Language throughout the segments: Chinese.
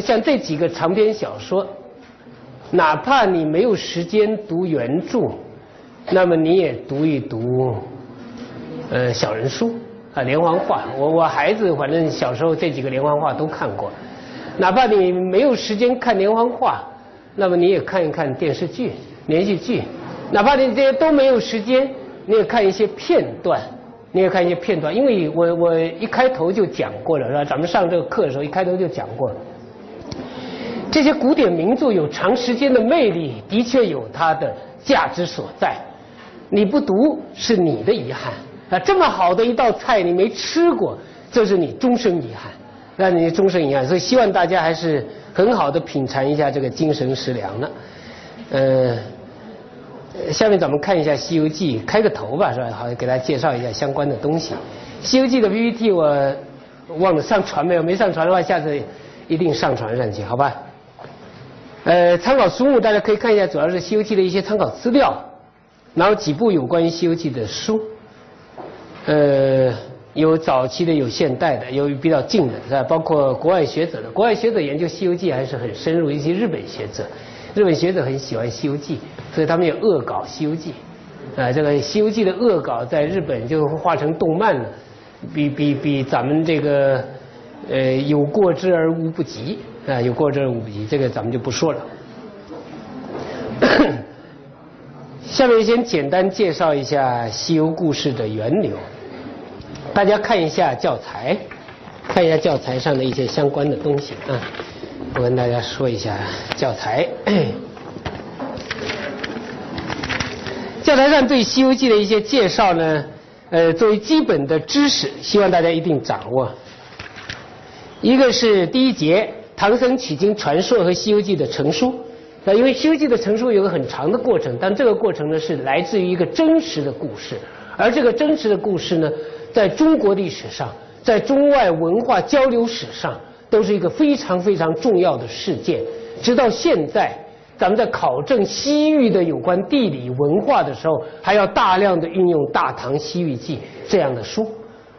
像这几个长篇小说，哪怕你没有时间读原著，那么你也读一读，呃，小人书啊，连环画。我我孩子反正小时候这几个连环画都看过。哪怕你没有时间看连环画，那么你也看一看电视剧、连续剧。哪怕你这些都没有时间，你也看一些片段，你也看一些片段。因为我我一开头就讲过了，是吧？咱们上这个课的时候一开头就讲过了。这些古典名著有长时间的魅力，的确有它的价值所在。你不读是你的遗憾啊！这么好的一道菜你没吃过，这是你终生遗憾。让你终身遗憾，所以希望大家还是很好的品尝一下这个精神食粮呢。呃，下面咱们看一下《西游记》，开个头吧，是吧？好，给大家介绍一下相关的东西。《西游记》的 PPT 我忘了上传没有？没上传的话，下次一定上传上去，好吧？呃，参考书目大家可以看一下，主要是《西游记》的一些参考资料，然后几部有关于《西游记》的书，呃。有早期的，有现代的，有比较近的，是吧？包括国外学者的，国外学者研究《西游记》还是很深入。一些日本学者，日本学者很喜欢《西游记》，所以他们也恶搞《西游记》。啊，这个《西游记》的恶搞在日本就画成动漫了，比比比咱们这个呃有过之而无不及啊，有过之而无不及，这个咱们就不说了。下面先简单介绍一下西游故事的源流。大家看一下教材，看一下教材上的一些相关的东西啊。我跟大家说一下教材。教材上对《西游记》的一些介绍呢，呃，作为基本的知识，希望大家一定掌握。一个是第一节唐僧取经传说和《西游记》的成书。那因为《西游记》的成书有个很长的过程，但这个过程呢是来自于一个真实的故事，而这个真实的故事呢。在中国历史上，在中外文化交流史上，都是一个非常非常重要的事件。直到现在，咱们在考证西域的有关地理文化的时候，还要大量的运用《大唐西域记》这样的书，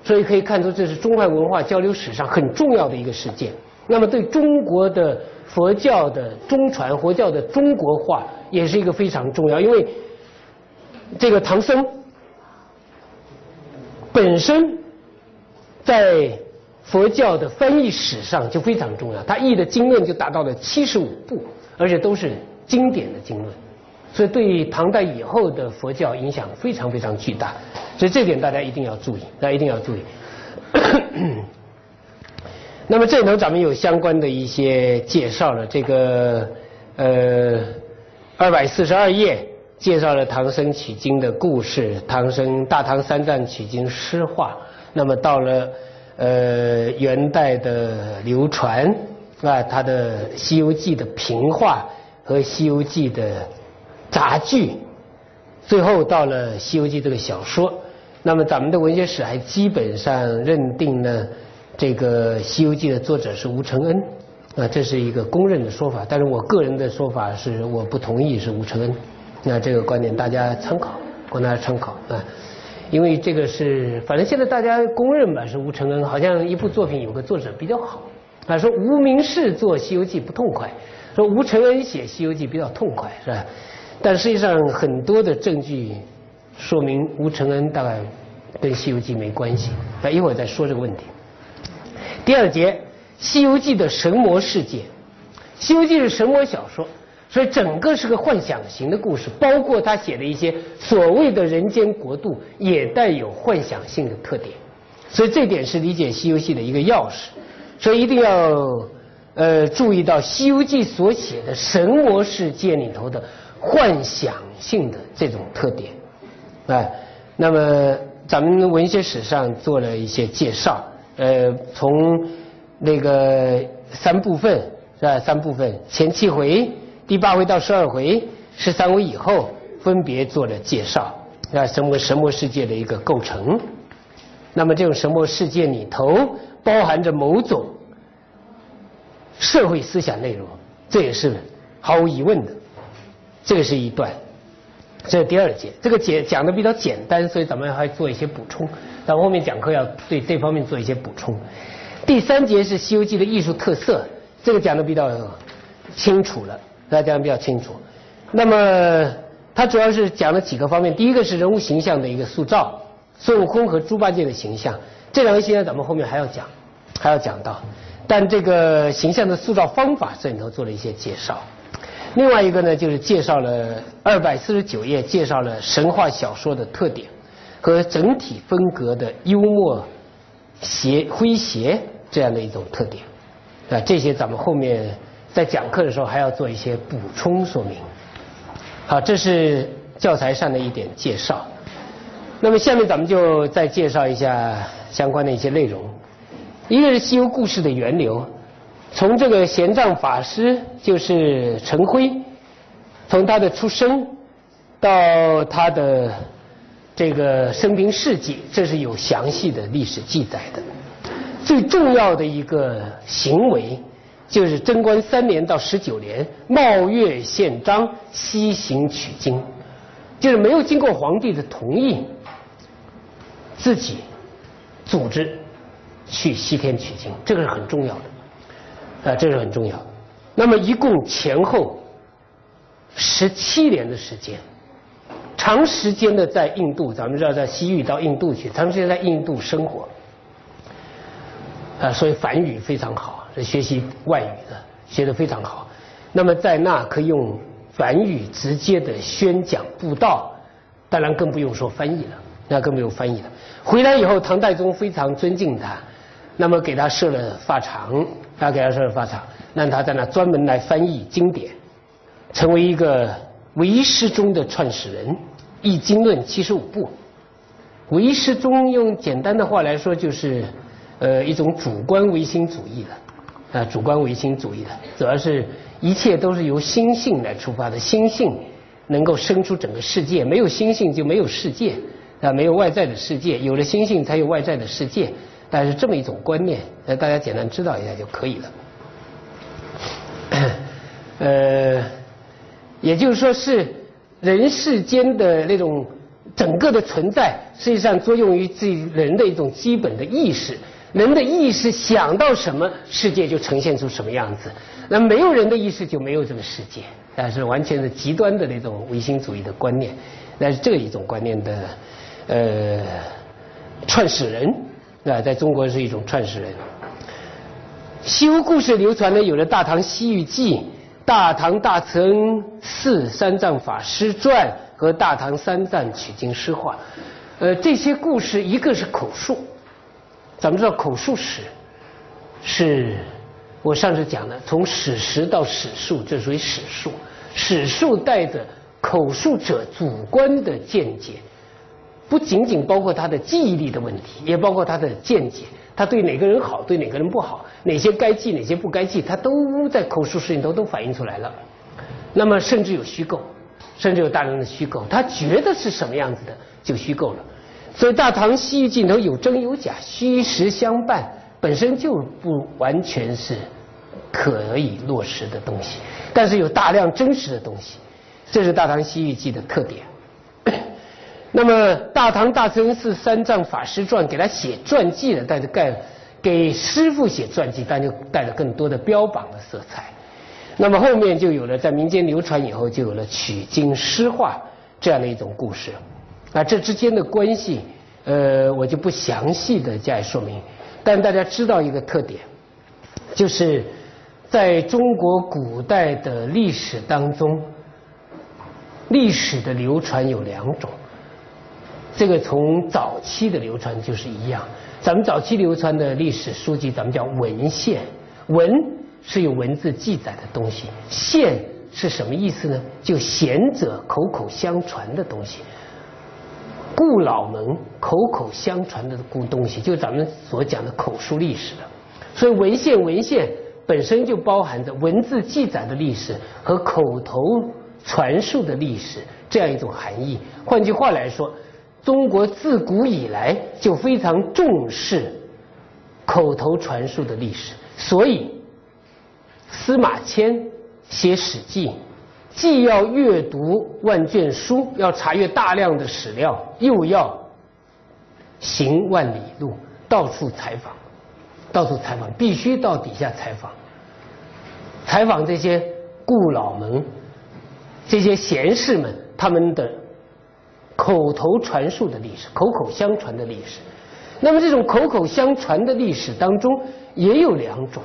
所以可以看出这是中外文化交流史上很重要的一个事件。那么，对中国的佛教的中传、佛教的中国化，也是一个非常重要，因为这个唐僧。本身在佛教的翻译史上就非常重要，他译的经论就达到了七十五部，而且都是经典的经论，所以对唐代以后的佛教影响非常非常巨大，所以这点大家一定要注意，大家一定要注意。那么这里头咱们有相关的一些介绍了，这个呃二百四十二页。介绍了唐僧取经的故事，唐僧大唐三藏取经诗话。那么到了呃元代的流传啊，他的《西游记》的评话和《西游记》的杂剧，最后到了《西游记》这个小说。那么咱们的文学史还基本上认定呢，这个《西游记》的作者是吴承恩啊，这是一个公认的说法。但是我个人的说法是我不同意是吴承恩。那这个观点大家参考，供大家参考啊，因为这个是反正现在大家公认吧，是吴承恩好像一部作品有个作者比较好啊，说无名氏做《西游记》不痛快，说吴承恩写《西游记》比较痛快是吧？但实际上很多的证据说明吴承恩大概跟《西游记》没关系，那一会儿再说这个问题。第二节，《西游记》的神魔世界，《西游记》是神魔小说。所以整个是个幻想型的故事，包括他写的一些所谓的人间国度，也带有幻想性的特点。所以这点是理解《西游记》的一个钥匙。所以一定要呃注意到《西游记》所写的神魔世界里头的幻想性的这种特点。哎，那么咱们文学史上做了一些介绍，呃，从那个三部分是吧？三部分前七回。第八回到十二回，十三回以后分别做了介绍，啊，什么神魔世界的一个构成。那么这种神魔世界里头包含着某种社会思想内容，这也是毫无疑问的。这个是一段，这是第二节，这个节讲的比较简单，所以咱们还做一些补充。咱后面讲课要对这方面做一些补充。第三节是《西游记》的艺术特色。这个讲的比较清楚了，大家讲的比较清楚。那么它主要是讲了几个方面，第一个是人物形象的一个塑造，孙悟空和猪八戒的形象，这两个形象咱们后面还要讲，还要讲到。但这个形象的塑造方法这里头做了一些介绍。另外一个呢，就是介绍了二百四十九页，介绍了神话小说的特点和整体风格的幽默、谐诙谐这样的一种特点。啊，这些咱们后面在讲课的时候还要做一些补充说明。好，这是教材上的一点介绍。那么下面咱们就再介绍一下相关的一些内容。一个是西游故事的源流。从这个玄奘法师就是陈辉，从他的出生到他的这个生平事迹，这是有详细的历史记载的。最重要的一个行为就是贞观三年到十九年，冒月献章，西行取经，就是没有经过皇帝的同意，自己组织去西天取经，这个是很重要的。啊，这是很重要。那么一共前后十七年的时间，长时间的在印度，咱们知道在西域到印度去，长时间在印度生活，啊，所以梵语非常好，是学习外语的学得非常好。那么在那可以用梵语直接的宣讲布道，当然更不用说翻译了，那更不用翻译了。回来以后，唐太宗非常尊敬他。那么给他设了法场，他给他设了法场，让他在那专门来翻译经典，成为一个唯识中的创始人，易经论七十五部。唯识中用简单的话来说，就是呃一种主观唯心主义的，啊主观唯心主义的，主要是一切都是由心性来出发的，心性能够生出整个世界，没有心性就没有世界，啊没有外在的世界，有了心性才有外在的世界。但是这么一种观念，呃，大家简单知道一下就可以了。呃，也就是说是人世间的那种整个的存在，实际上作用于自己人的一种基本的意识。人的意识想到什么，世界就呈现出什么样子。那没有人的意识就没有这个世界，但是完全是极端的那种唯心主义的观念。那是这一种观念的呃创始人。啊，在中国是一种创始人。西游故事流传呢，有了《大唐西域记》《大唐大慈恩寺三藏法师传》和《大唐三藏取经诗话》。呃，这些故事一个是口述，咱们知道口述史是，我上次讲的，从史实到史述，这属于史述。史述带着口述者主观的见解。不仅仅包括他的记忆力的问题，也包括他的见解，他对哪个人好，对哪个人不好，哪些该记，哪些不该记，他都在口述史里头都反映出来了。那么甚至有虚构，甚至有大量的虚构，他觉得是什么样子的就虚构了。所以《大唐西域记》里头有真有假，虚实相伴，本身就不完全是可以落实的东西，但是有大量真实的东西，这是《大唐西域记》的特点。那么，大唐大慈恩寺三藏法师传给他写传记的，带着盖给师傅写传记，但就带着更多的标榜的色彩。那么后面就有了在民间流传以后，就有了取经诗画这样的一种故事。啊，这之间的关系，呃，我就不详细的加以说明。但大家知道一个特点，就是在中国古代的历史当中，历史的流传有两种。这个从早期的流传就是一样，咱们早期流传的历史书籍，咱们叫文献。文是有文字记载的东西，献是什么意思呢？就贤者口口相传的东西，故老们口口相传的故东西，就咱们所讲的口述历史了。所以文献文献本身就包含着文字记载的历史和口头传述的历史这样一种含义。换句话来说。中国自古以来就非常重视口头传述的历史，所以司马迁写《史记》，既要阅读万卷书，要查阅大量的史料，又要行万里路，到处采访，到处采访，必须到底下采访，采访这些故老们、这些贤士们他们的口头传述的历史、口口相传的历史。那么这种口口相传的历史当中也有两种，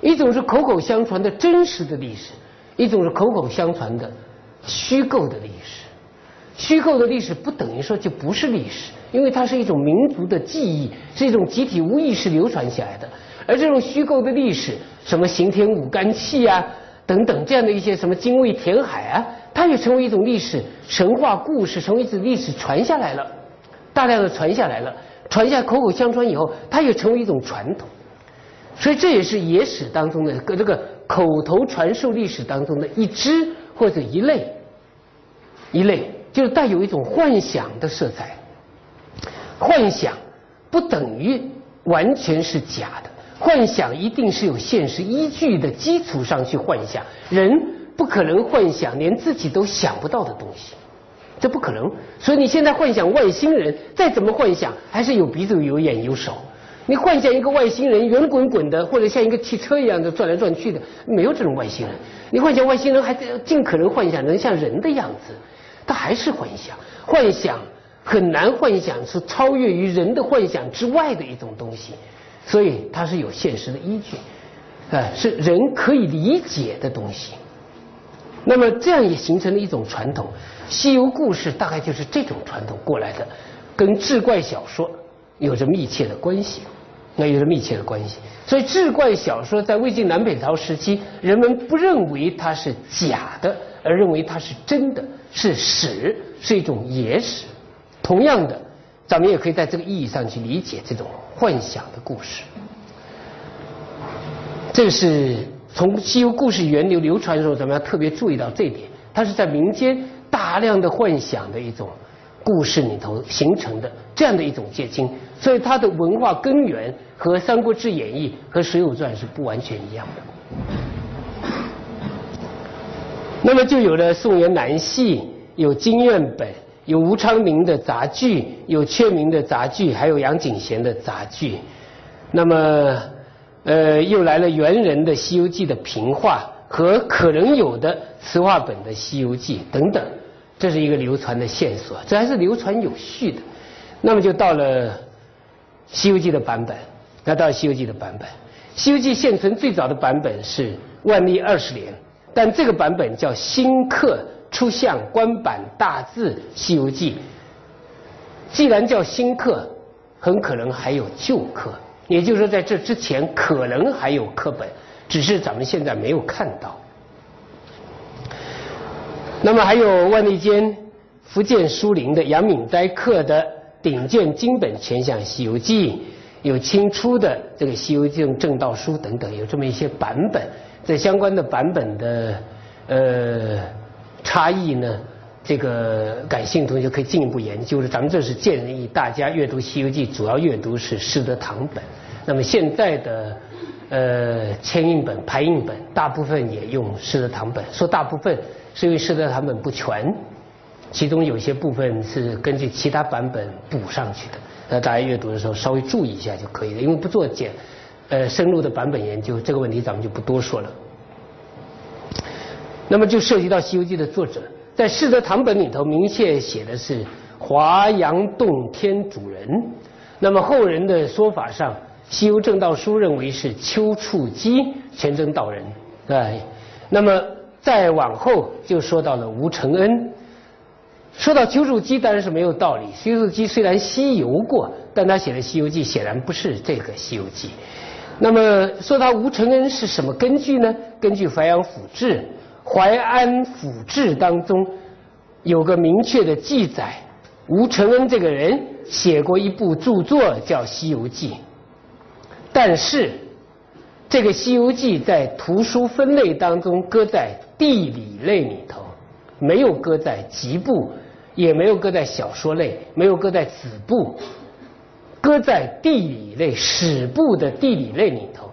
一种是口口相传的真实的历史，一种是口口相传的虚构的历史。虚构的历史不等于说就不是历史，因为它是一种民族的记忆，是一种集体无意识流传下来的。而这种虚构的历史，什么刑天舞干气啊等等这样的一些什么精卫填海啊，它也成为一种历史神话故事，成为一种历史传下来了。大量的传下来了，传下口口相传以后，它也成为一种传统，所以这也是野史当中的这个口头传授历史当中的一支或者一类，一类就是带有一种幻想的色彩。幻想不等于完全是假的，幻想一定是有现实依据的基础上去幻想，人不可能幻想连自己都想不到的东西。这不可能，所以你现在幻想外星人，再怎么幻想，还是有鼻子有眼有手。你幻想一个外星人圆滚滚的，或者像一个汽车一样的转来转去的，没有这种外星人。你幻想外星人，还得尽可能幻想能像人的样子，他还是幻想。幻想很难幻想是超越于人的幻想之外的一种东西，所以它是有现实的依据，哎，是人可以理解的东西。那么这样也形成了一种传统。西游故事大概就是这种传统过来的，跟志怪小说有着密切的关系，那有着密切的关系。所以志怪小说在魏晋南北朝时期，人们不认为它是假的，而认为它是真的，是史，是一种野史。同样的，咱们也可以在这个意义上去理解这种幻想的故事。这是从西游故事源流流传的时候，咱们要特别注意到这一点，它是在民间。大量的幻想的一种故事里头形成的这样的一种结晶，所以它的文化根源和《三国志演义》和《水浒传》是不完全一样的。那么就有了宋元南戏，有金院本，有吴昌明的杂剧，有阙明的杂剧，还有杨景贤的杂剧。那么，呃，又来了元人的《西游记》的评话和可能有的词话本的《西游记》等等。这是一个流传的线索，这还是流传有序的。那么就到了《西游记》的版本，那到《西游记》的版本，《西游记》现存最早的版本是万历二十年，但这个版本叫新刻出相官版大字《西游记》。既然叫新刻，很可能还有旧刻，也就是说在这之前可能还有刻本，只是咱们现在没有看到。那么还有万历间福建书林的杨敏斋刻的顶卷金本全像《西游记》，有清初的这个《西游记》正道书等等，有这么一些版本。在相关的版本的呃差异呢，这个感兴趣同学可以进一步研究了。咱们这是建议大家阅读《西游记》，主要阅读是师德堂本。那么现在的呃签印本、排印本，大部分也用师德堂本。说大部分。是因为师德堂本不全，其中有些部分是根据其他版本补上去的。那大家阅读的时候稍微注意一下就可以了。因为不做简呃深入的版本研究，这个问题咱们就不多说了。那么就涉及到《西游记》的作者，在世德堂本里头明确写的是华阳洞天主人。那么后人的说法上，《西游正道书》认为是丘处机全真道人，对。那么。再往后就说到了吴承恩，说到丘处机当然是没有道理。丘处机虽然西游过，但他写的《西游记》显然不是这个《西游记》。那么说他吴承恩是什么根据呢？根据《淮阳府志》，《淮安府志》当中有个明确的记载，吴承恩这个人写过一部著作叫《西游记》，但是。这个《西游记》在图书分类当中搁在地理类里头，没有搁在集部，也没有搁在小说类，没有搁在子部，搁在地理类史部的地理类里头。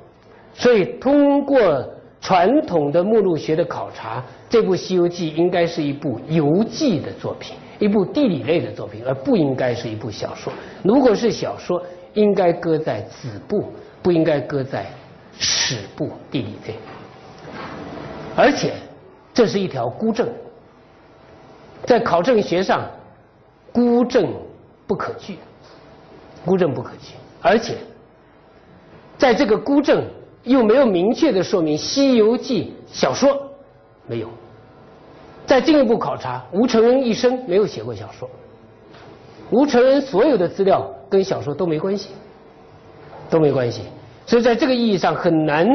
所以，通过传统的目录学的考察，这部《西游记》应该是一部游记的作品，一部地理类的作品，而不应该是一部小说。如果是小说，应该搁在子部，不应该搁在。史部地理类。而且这是一条孤证，在考证学上，孤证不可据，孤证不可据，而且在这个孤证又没有明确的说明《西游记》小说没有。再进一步考察，吴承恩一生没有写过小说，吴承恩所有的资料跟小说都没关系，都没关系，所以在这个意义上很难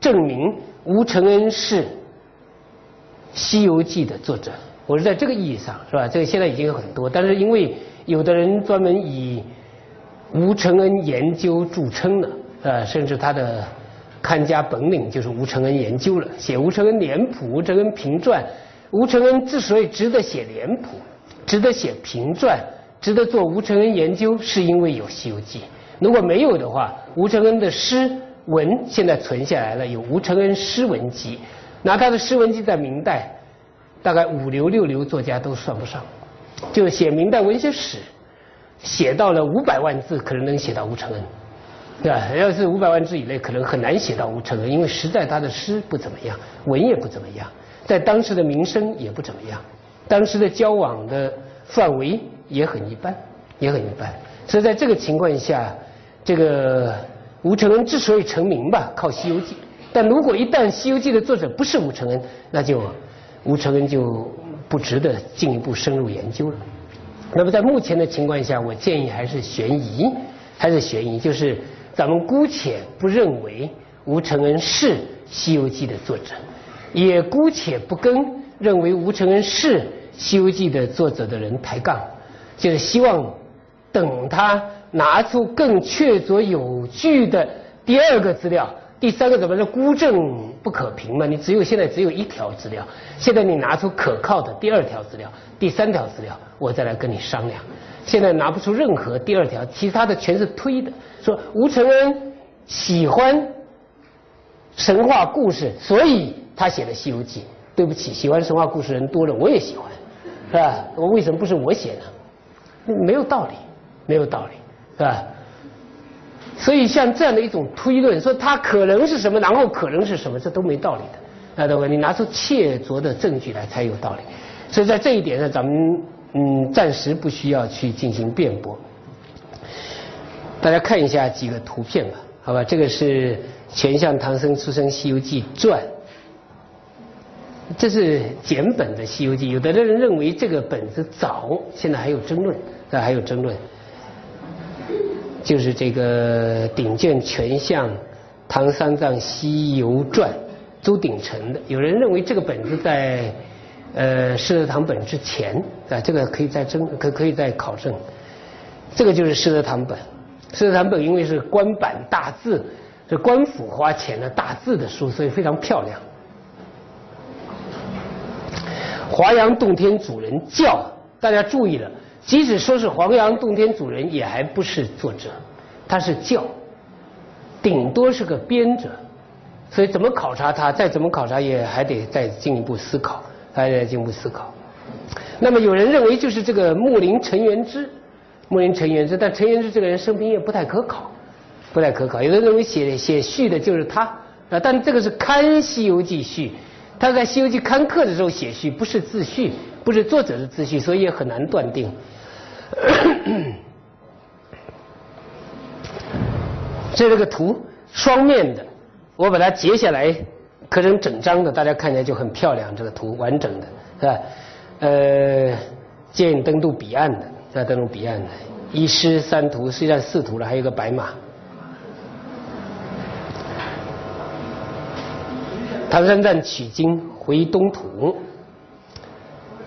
证明吴承恩是《西游记》的作者。我是在这个意义上，是吧？这个现在已经有很多，但是因为有的人专门以吴承恩研究著称了，啊，甚至他的看家本领就是吴承恩研究了，写吴承恩脸谱、吴承恩评传。吴承恩之所以值得写脸谱、值得写评传、值得做吴承恩研究，是因为有《西游记》。如果没有的话，吴承恩的诗文现在存下来了，有《吴承恩诗文集》，拿他的诗文集在明代，大概五流六流作家都算不上。就是写明代文学史，写到了五百万字，可能能写到吴承恩，对吧？要是五百万字以内，可能很难写到吴承恩，因为实在他的诗不怎么样，文也不怎么样。在当时的名声也不怎么样，当时的交往的范围也很一般，也很一般。所以在这个情况下，这个吴承恩之所以成名吧，靠《西游记》。但如果一旦《西游记》的作者不是吴承恩，那就吴承恩就不值得进一步深入研究了。那么在目前的情况下，我建议还是悬疑，还是悬疑，就是咱们姑且不认为吴承恩是《西游记》的作者。也姑且不跟认为吴承恩是《西游记》的作者的人抬杠，就是希望等他拿出更确凿有据的第二个资料，第三个怎么说？孤证不可凭嘛，你只有现在只有一条资料，现在你拿出可靠的第二条资料、第三条资料，我再来跟你商量。现在拿不出任何第二条，其他的全是推的，说吴承恩喜欢神话故事，所以。他写的《西游记》，对不起，喜欢神话故事人多了，我也喜欢，是吧？我为什么不是我写的？没有道理，没有道理，是吧？所以像这样的一种推论，说他可能是什么，然后可能是什么，这都没道理的，那懂吗？你拿出切凿的证据来才有道理。所以在这一点上，咱们嗯暂时不需要去进行辩驳。大家看一下几个图片吧，好吧？这个是全相唐僧出生《西游记传》。这是简本的《西游记》，有的人认为这个本子早，现在还有争论，啊，还有争论。就是这个顶卷全像唐三藏西游传，朱鼎成的。有人认为这个本子在呃释德堂本之前，啊，这个可以再争，可可以再考证。这个就是释德堂本，释德堂本因为是官版大字，是官府花钱的大字的书，所以非常漂亮。华阳洞天主人教，大家注意了，即使说是黄杨洞天主人，也还不是作者，他是教，顶多是个编者，所以怎么考察他，再怎么考察也还得再进一步思考，还得进一步思考。那么有人认为就是这个木林陈元之，木林陈元之，但陈元之这个人生平也不太可考，不太可考。有人认为写写序的就是他啊，但这个是看《西游记》序。他在《西游记》刊刻的时候写序，不是自序，不是作者的自序，所以也很难断定。这是个图，双面的，我把它截下来刻成整张的，大家看起来就很漂亮。这个图完整的，是吧？呃，建议登陆彼岸的，在登陆彼岸的，一诗三图，实际上四图了，还有个白马。唐三藏取经回东土，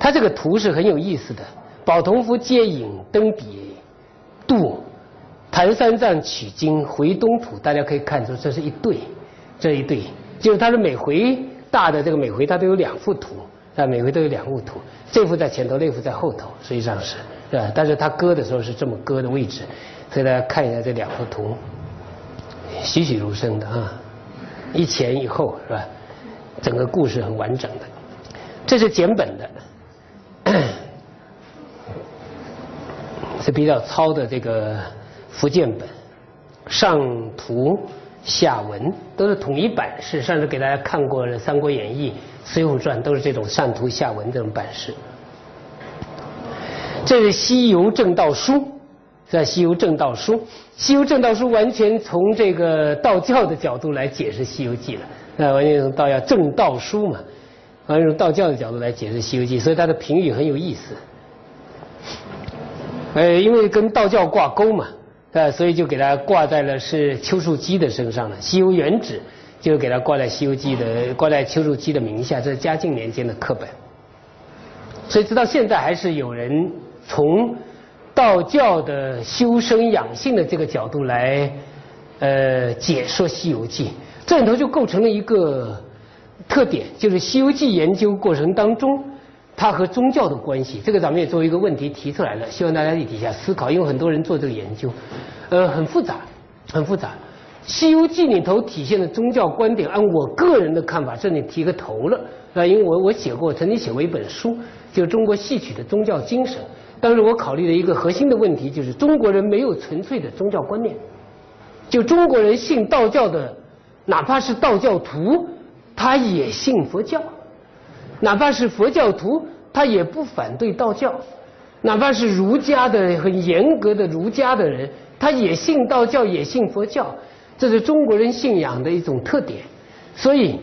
他这个图是很有意思的。宝同福接引登彼渡，唐三藏取经回东土，大家可以看出这是一对，这一对就是他的每回大的这个每回他都有两幅图，啊，每回都有两幅图，这幅在前头，那幅在后头，实际上是，是吧？但是他割的时候是这么割的位置，所以大家看一下这两幅图，栩栩如生的啊，一前一后，是吧？整个故事很完整的，这是简本的，是比较糙的这个福建本，上图下文，都是统一版式。上次给大家看过了《三国演义》《水浒传》，都是这种上图下文这种版式。这是《西游正道书》，在《西游正道书》，《西游正道书》完全从这个道教的角度来解释《西游记》了，那完全从道教正道书嘛，完全从道教的角度来解释《西游记》，所以它的评语很有意思。呃，因为跟道教挂钩嘛，呃，所以就给它挂在了是丘树机的身上了，《西游原旨》就给它挂在《西游记》的挂在丘树机的名下，这是嘉靖年间的课本。所以直到现在还是有人从道教的修身养性的这个角度来呃解说《西游记》，这里头就构成了一个特点，就是《西游记》研究过程当中。它和宗教的关系，这个咱们也作为一个问题提出来了，希望大家在底下思考，因为很多人做这个研究，呃，很复杂，很复杂。《西游记》里头体现的宗教观点，按我个人的看法，这里提个头了，啊，因为我我写过，曾经写过一本书，就中国戏曲的宗教精神。当时我考虑的一个核心的问题，就是中国人没有纯粹的宗教观念，就中国人信道教的，哪怕是道教徒，他也信佛教。哪怕是佛教徒，他也不反对道教；哪怕是儒家的很严格的儒家的人，他也信道教，也信佛教。这是中国人信仰的一种特点。所以，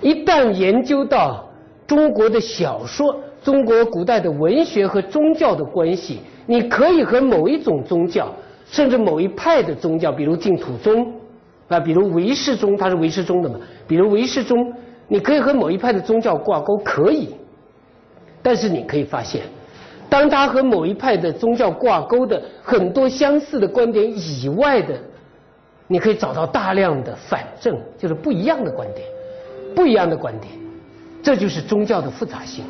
一旦研究到中国的小说、中国古代的文学和宗教的关系，你可以和某一种宗教，甚至某一派的宗教，比如净土宗啊，比如唯识宗，它是唯识宗的嘛，比如唯识宗。你可以和某一派的宗教挂钩，可以，但是你可以发现，当他和某一派的宗教挂钩的很多相似的观点以外的，你可以找到大量的反证，就是不一样的观点，不一样的观点，这就是宗教的复杂性。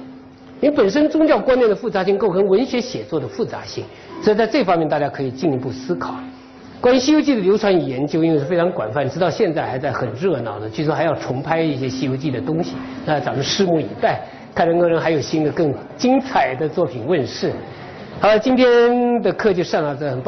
因为本身宗教观念的复杂性构成文学写作的复杂性，所以在这方面大家可以进一步思考。关于《西游记》的流传与研究，因为是非常广泛，直到现在还在很热闹的。据说还要重拍一些《西游记》的东西，那咱们拭目以待，看能不能还有新的更精彩的作品问世。好了，今天的课就上到这，很棒。